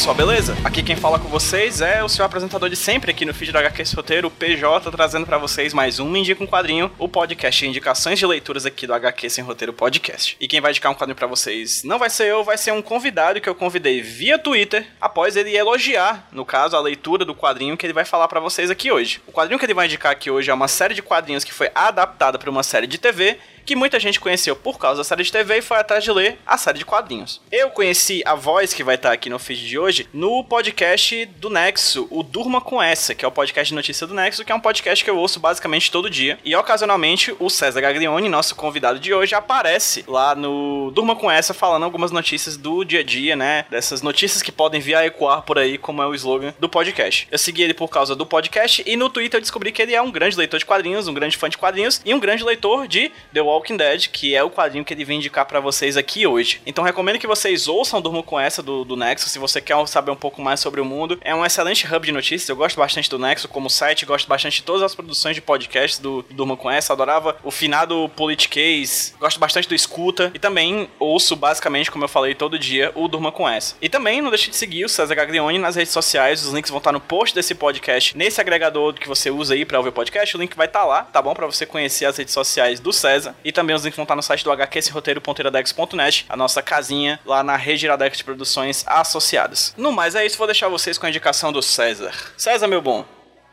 Pessoal, beleza? Aqui quem fala com vocês é o seu apresentador de sempre aqui no feed da HQ Roteiro, o PJ, trazendo pra vocês mais um Indica um Quadrinho, o podcast indicações de leituras aqui do HQ Sem Roteiro Podcast. E quem vai indicar um quadrinho pra vocês não vai ser eu, vai ser um convidado que eu convidei via Twitter, após ele elogiar, no caso, a leitura do quadrinho que ele vai falar pra vocês aqui hoje. O quadrinho que ele vai indicar aqui hoje é uma série de quadrinhos que foi adaptada pra uma série de TV que muita gente conheceu por causa da série de TV e foi atrás de ler a série de quadrinhos. Eu conheci a voz que vai estar aqui no feed de hoje no podcast do Nexo, o Durma com Essa, que é o podcast de notícia do Nexo, que é um podcast que eu ouço basicamente todo dia. E ocasionalmente o César Gaglione, nosso convidado de hoje, aparece lá no Durma com Essa falando algumas notícias do dia a dia, né? Dessas notícias que podem vir a ecoar por aí, como é o slogan do podcast. Eu segui ele por causa do podcast e no Twitter eu descobri que ele é um grande leitor de quadrinhos, um grande fã de quadrinhos e um grande leitor de The Walking Dead, que é o quadrinho que ele vem indicar para vocês aqui hoje. Então recomendo que vocês ouçam Durmo com essa do, do Nexo, se você quer saber um pouco mais sobre o mundo. É um excelente hub de notícias, eu gosto bastante do Nexo como site, gosto bastante de todas as produções de podcast do, Durmo com essa, adorava o finado Politicase, gosto bastante do Escuta e também ouço basicamente, como eu falei, todo dia o Durma com essa. E também não deixe de seguir o César Gaglione nas redes sociais, os links vão estar no post desse podcast, nesse agregador que você usa aí para ouvir podcast, o link vai estar lá, tá bom? Para você conhecer as redes sociais do César e também os links vão estar no site do hqsroteiro.iradex.net, a nossa casinha lá na rede Iradex de produções associadas. No mais é isso, vou deixar vocês com a indicação do César. César, meu bom,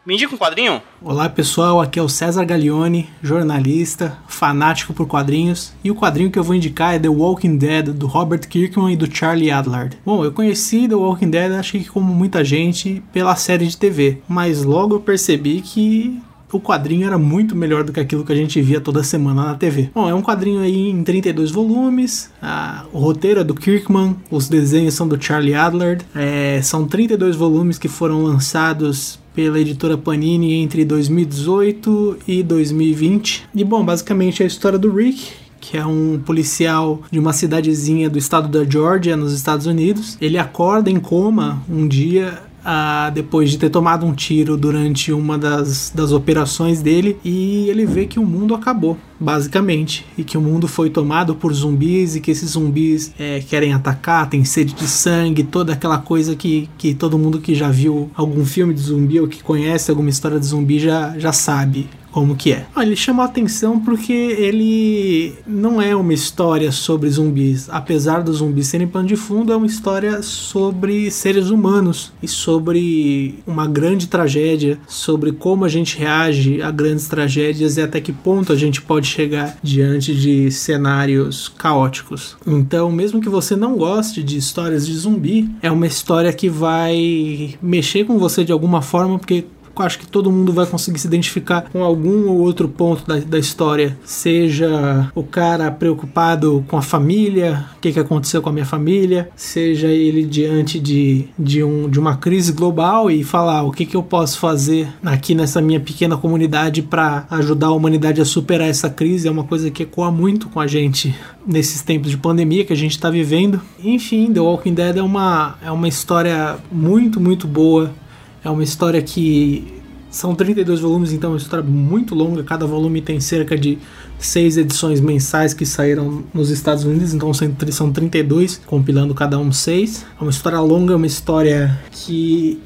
me indica um quadrinho? Olá pessoal, aqui é o César Gaglione, jornalista, fanático por quadrinhos, e o quadrinho que eu vou indicar é The Walking Dead, do Robert Kirkman e do Charlie Adlard. Bom, eu conheci The Walking Dead, acho que como muita gente, pela série de TV, mas logo eu percebi que o quadrinho era muito melhor do que aquilo que a gente via toda semana na TV. Bom, é um quadrinho aí em 32 volumes, ah, o roteiro é do Kirkman, os desenhos são do Charlie Adlard, é, são 32 volumes que foram lançados pela editora Panini entre 2018 e 2020. E bom, basicamente é a história do Rick, que é um policial de uma cidadezinha do estado da Georgia, nos Estados Unidos. Ele acorda em coma um dia depois de ter tomado um tiro durante uma das, das operações dele e ele vê que o mundo acabou, basicamente, e que o mundo foi tomado por zumbis e que esses zumbis é, querem atacar, tem sede de sangue, toda aquela coisa que, que todo mundo que já viu algum filme de zumbi ou que conhece alguma história de zumbi já, já sabe como que é. Ah, ele chama a atenção porque ele não é uma história sobre zumbis. Apesar dos zumbis serem pano de fundo, é uma história sobre seres humanos e sobre uma grande tragédia, sobre como a gente reage a grandes tragédias e até que ponto a gente pode chegar diante de cenários caóticos. Então, mesmo que você não goste de histórias de zumbi, é uma história que vai mexer com você de alguma forma, porque acho que todo mundo vai conseguir se identificar com algum ou outro ponto da, da história. Seja o cara preocupado com a família, o que, que aconteceu com a minha família, seja ele diante de, de, um, de uma crise global e falar o que, que eu posso fazer aqui nessa minha pequena comunidade para ajudar a humanidade a superar essa crise. É uma coisa que ecoa muito com a gente nesses tempos de pandemia que a gente está vivendo. Enfim, The Walking Dead é uma, é uma história muito, muito boa é uma história que são 32 volumes, então é uma história muito longa. Cada volume tem cerca de seis edições mensais que saíram nos Estados Unidos, então são 32, compilando cada um seis. É uma história longa, uma história que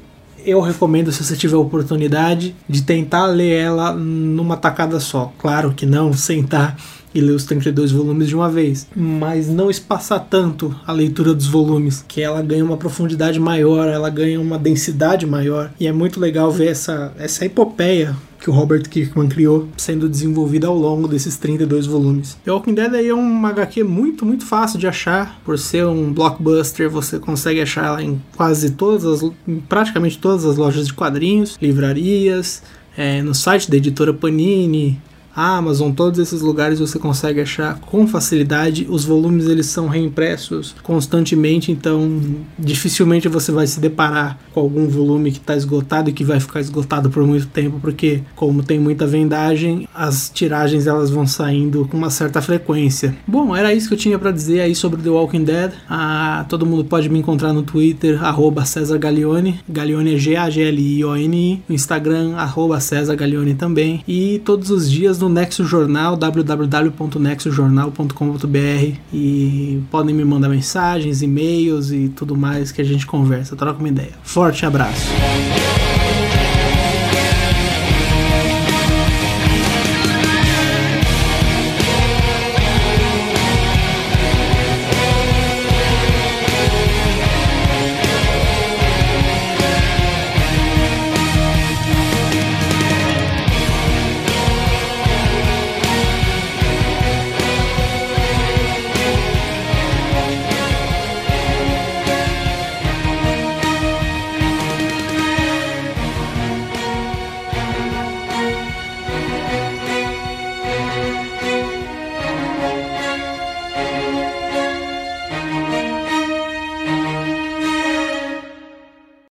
eu recomendo se você tiver a oportunidade de tentar ler ela numa tacada só. Claro que não sentar e ler os 32 volumes de uma vez, mas não espaçar tanto a leitura dos volumes, que ela ganha uma profundidade maior, ela ganha uma densidade maior, e é muito legal ver essa, essa epopeia que o Robert Kirkman criou sendo desenvolvida ao longo desses 32 volumes. The Walking Dead aí é um HQ muito, muito fácil de achar, por ser um blockbuster, você consegue achar ela em quase todas as, praticamente todas as lojas de quadrinhos, livrarias, é, no site da editora Panini, Amazon, todos esses lugares você consegue achar com facilidade. Os volumes eles são reimpressos constantemente, então dificilmente você vai se deparar com algum volume que está esgotado e que vai ficar esgotado por muito tempo, porque como tem muita vendagem, as tiragens elas vão saindo com uma certa frequência. Bom, era isso que eu tinha para dizer aí sobre The Walking Dead. Ah, todo mundo pode me encontrar no Twitter, César Gaglione. Gaglione é G-A-G-L-I-O-N-I. No Instagram, arroba César Gaglione também. E todos os dias no Nexo Jornal, www.nexojornal.com.br. E podem me mandar mensagens, e-mails e tudo mais que a gente conversa, troca uma ideia. Forte abraço.